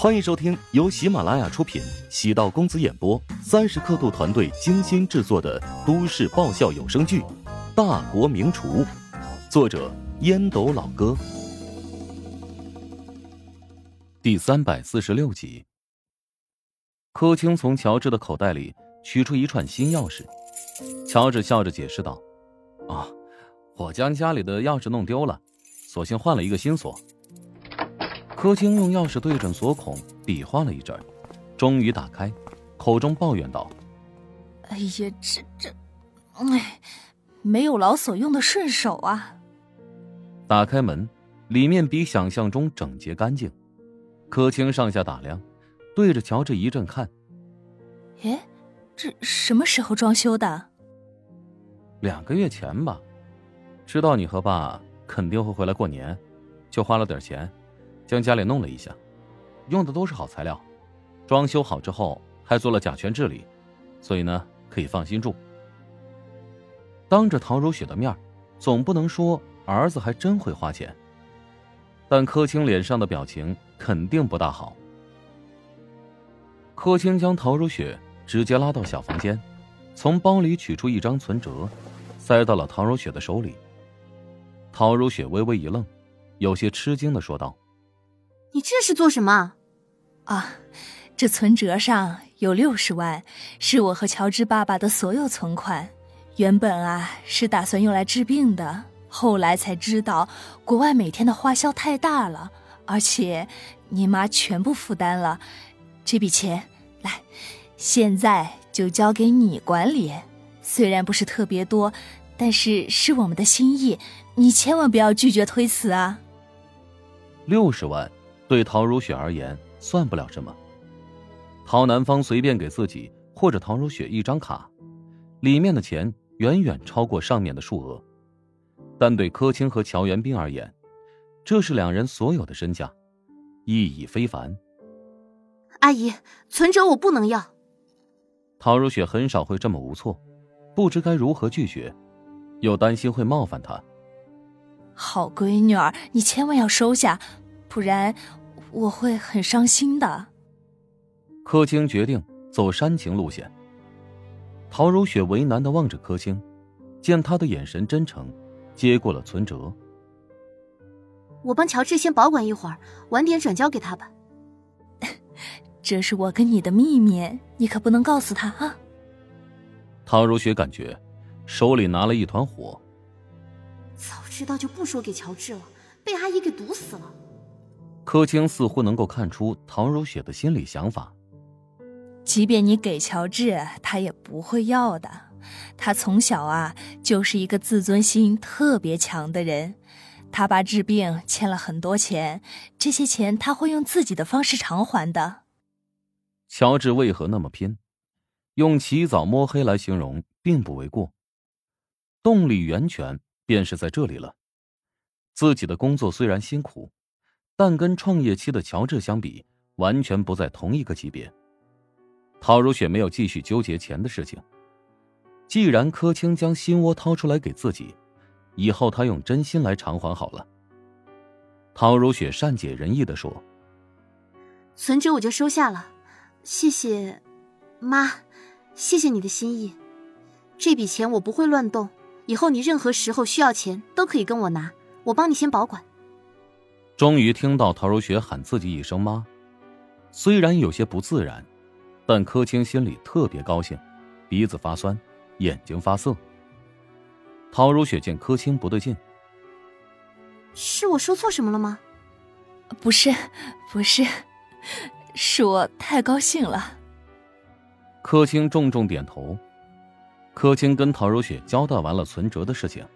欢迎收听由喜马拉雅出品、喜道公子演播、三十刻度团队精心制作的都市爆笑有声剧《大国名厨》，作者烟斗老哥，第三百四十六集。柯青从乔治的口袋里取出一串新钥匙，乔治笑着解释道：“啊，我将家里的钥匙弄丢了，索性换了一个新锁。”柯青用钥匙对准锁孔比划了一阵，终于打开，口中抱怨道：“哎呀，这这，哎，没有老锁用的顺手啊！”打开门，里面比想象中整洁干净。柯青上下打量，对着乔治一阵看：“哎，这什么时候装修的？”“两个月前吧。”“知道你和爸肯定会回来过年，就花了点钱。”将家里弄了一下，用的都是好材料，装修好之后还做了甲醛治理，所以呢可以放心住。当着陶如雪的面，总不能说儿子还真会花钱。但柯青脸上的表情肯定不大好。柯青将陶如雪直接拉到小房间，从包里取出一张存折，塞到了陶如雪的手里。陶如雪微微一愣，有些吃惊的说道。你这是做什么？啊，这存折上有六十万，是我和乔治爸爸的所有存款。原本啊是打算用来治病的，后来才知道国外每天的花销太大了，而且你妈全部负担了。这笔钱，来，现在就交给你管理。虽然不是特别多，但是是我们的心意，你千万不要拒绝推辞啊。六十万。对陶如雪而言算不了什么。陶南方随便给自己或者陶如雪一张卡，里面的钱远远超过上面的数额，但对柯青和乔元斌而言，这是两人所有的身价，意义非凡。阿姨，存折我不能要。陶如雪很少会这么无措，不知该如何拒绝，又担心会冒犯他。好闺女儿，你千万要收下，不然。我会很伤心的。柯青决定走煽情路线。陶如雪为难的望着柯青，见他的眼神真诚，接过了存折。我帮乔治先保管一会儿，晚点转交给他吧。这是我跟你的秘密，你可不能告诉他啊。陶如雪感觉手里拿了一团火。早知道就不说给乔治了，被阿姨给毒死了。柯青似乎能够看出唐如雪的心理想法。即便你给乔治，他也不会要的。他从小啊就是一个自尊心特别强的人。他爸治病欠了很多钱，这些钱他会用自己的方式偿还的。乔治为何那么拼？用起早摸黑来形容并不为过。动力源泉便是在这里了。自己的工作虽然辛苦。但跟创业期的乔治相比，完全不在同一个级别。陶如雪没有继续纠结钱的事情。既然柯青将心窝掏出来给自己，以后他用真心来偿还好了。陶如雪善解人意的说：“存折我就收下了，谢谢，妈，谢谢你的心意。这笔钱我不会乱动，以后你任何时候需要钱都可以跟我拿，我帮你先保管。”终于听到陶如雪喊自己一声“妈”，虽然有些不自然，但柯青心里特别高兴，鼻子发酸，眼睛发涩。陶如雪见柯青不对劲，是我说错什么了吗？不是，不是，是我太高兴了。柯青重重点头。柯青跟陶如雪交代完了存折的事情，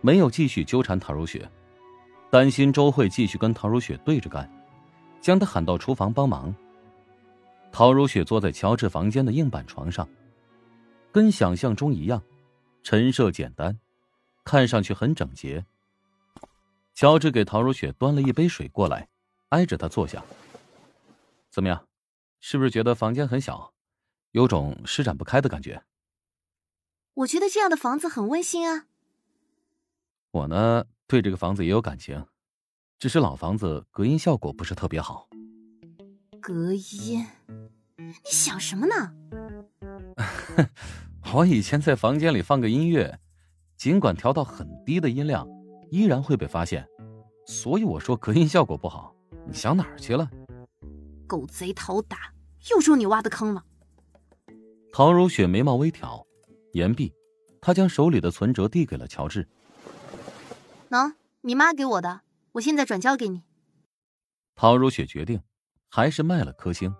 没有继续纠缠陶如雪。担心周慧继续跟陶如雪对着干，将她喊到厨房帮忙。陶如雪坐在乔治房间的硬板床上，跟想象中一样，陈设简单，看上去很整洁。乔治给陶如雪端了一杯水过来，挨着她坐下。怎么样，是不是觉得房间很小，有种施展不开的感觉？我觉得这样的房子很温馨啊。我呢？对这个房子也有感情，只是老房子隔音效果不是特别好。隔音，你想什么呢？我以前在房间里放个音乐，尽管调到很低的音量，依然会被发现，所以我说隔音效果不好。你想哪儿去了？狗贼陶打，又说你挖的坑了。陶如雪眉毛微挑，言毕，她将手里的存折递给了乔治。喏，你妈给我的，我现在转交给你。陶如雪决定，还是卖了颗星。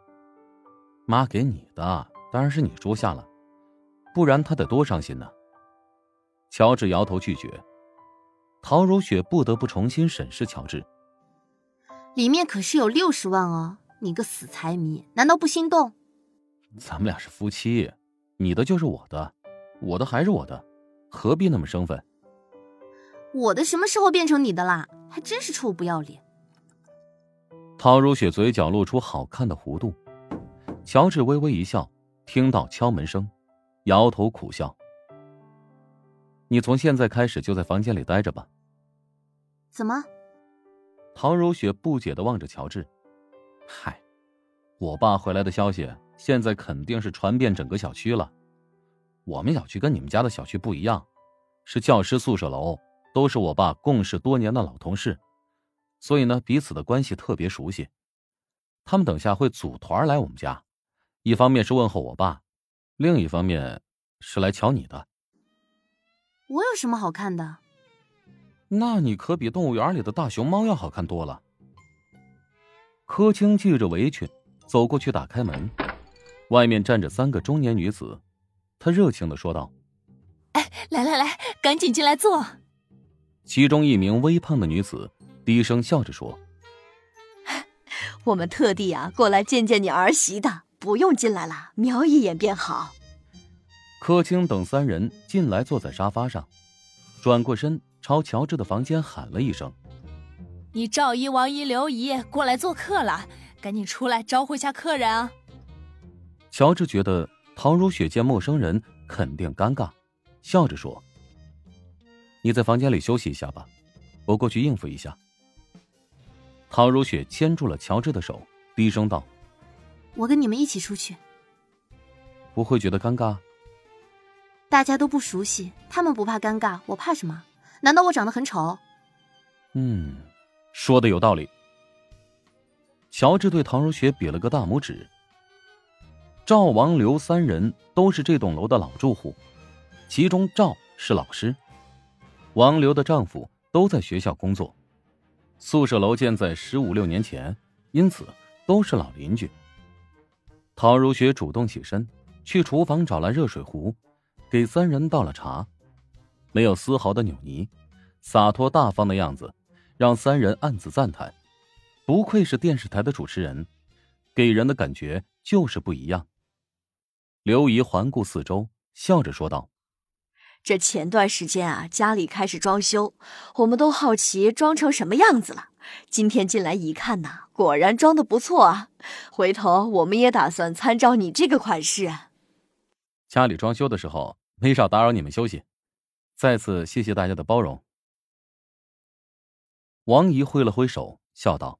妈给你的，当然是你收下了，不然她得多伤心呢。乔治摇头拒绝。陶如雪不得不重新审视乔治。里面可是有六十万哦！你个死财迷，难道不心动？咱们俩是夫妻，你的就是我的，我的还是我的，何必那么生分？我的什么时候变成你的啦？还真是臭不要脸！陶如雪嘴角露出好看的弧度，乔治微微一笑，听到敲门声，摇头苦笑。你从现在开始就在房间里待着吧。怎么？陶如雪不解的望着乔治。嗨，我爸回来的消息，现在肯定是传遍整个小区了。我们小区跟你们家的小区不一样，是教师宿舍楼，都是我爸共事多年的老同事。所以呢，彼此的关系特别熟悉。他们等下会组团来我们家，一方面是问候我爸，另一方面是来瞧你的。我有什么好看的？那你可比动物园里的大熊猫要好看多了。柯青系着围裙走过去，打开门，外面站着三个中年女子，她热情的说道：“哎，来来来，赶紧进来坐。”其中一名微胖的女子。低声笑着说：“我们特地啊过来见见你儿媳的，不用进来了，瞄一眼便好。”柯青等三人进来，坐在沙发上，转过身朝乔治的房间喊了一声：“你赵姨、王姨、刘姨过来做客了，赶紧出来招呼一下客人啊！”乔治觉得陶如雪见陌生人肯定尴尬，笑着说：“你在房间里休息一下吧，我过去应付一下。”陶如雪牵住了乔治的手，低声道：“我跟你们一起出去，不会觉得尴尬？大家都不熟悉，他们不怕尴尬，我怕什么？难道我长得很丑？”嗯，说的有道理。乔治对陶如雪比了个大拇指。赵、王、刘三人都是这栋楼的老住户，其中赵是老师，王刘的丈夫都在学校工作。宿舍楼建在十五六年前，因此都是老邻居。陶如雪主动起身，去厨房找来热水壶，给三人倒了茶，没有丝毫的扭捏，洒脱大方的样子，让三人暗自赞叹：不愧是电视台的主持人，给人的感觉就是不一样。刘姨环顾四周，笑着说道。这前段时间啊，家里开始装修，我们都好奇装成什么样子了。今天进来一看呐，果然装的不错啊。回头我们也打算参照你这个款式。家里装修的时候没少打扰你们休息，再次谢谢大家的包容。王姨挥了挥手，笑道：“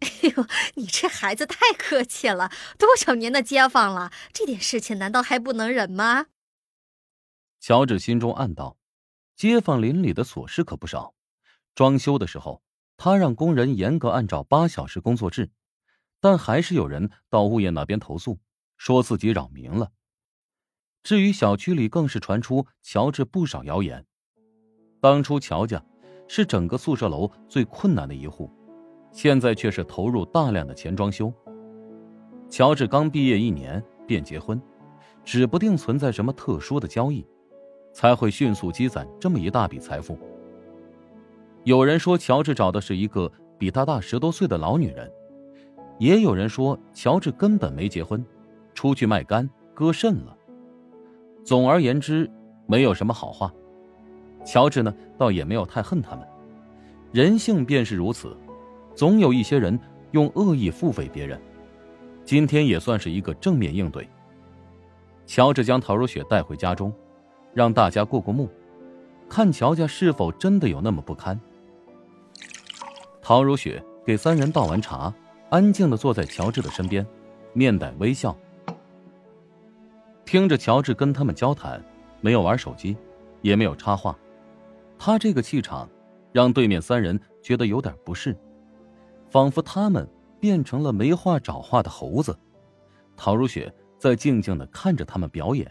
哎呦，你这孩子太客气了，多少年的街坊了，这点事情难道还不能忍吗？”乔治心中暗道：“街坊邻里的琐事可不少。装修的时候，他让工人严格按照八小时工作制，但还是有人到物业那边投诉，说自己扰民了。至于小区里，更是传出乔治不少谣言。当初乔家是整个宿舍楼最困难的一户，现在却是投入大量的钱装修。乔治刚毕业一年便结婚，指不定存在什么特殊的交易。”才会迅速积攒这么一大笔财富。有人说乔治找的是一个比他大十多岁的老女人，也有人说乔治根本没结婚，出去卖肝割肾了。总而言之，没有什么好话。乔治呢，倒也没有太恨他们。人性便是如此，总有一些人用恶意付费别人。今天也算是一个正面应对。乔治将陶如雪带回家中。让大家过过目，看乔家是否真的有那么不堪。陶如雪给三人倒完茶，安静的坐在乔治的身边，面带微笑，听着乔治跟他们交谈，没有玩手机，也没有插话。他这个气场，让对面三人觉得有点不适，仿佛他们变成了没话找话的猴子。陶如雪在静静的看着他们表演。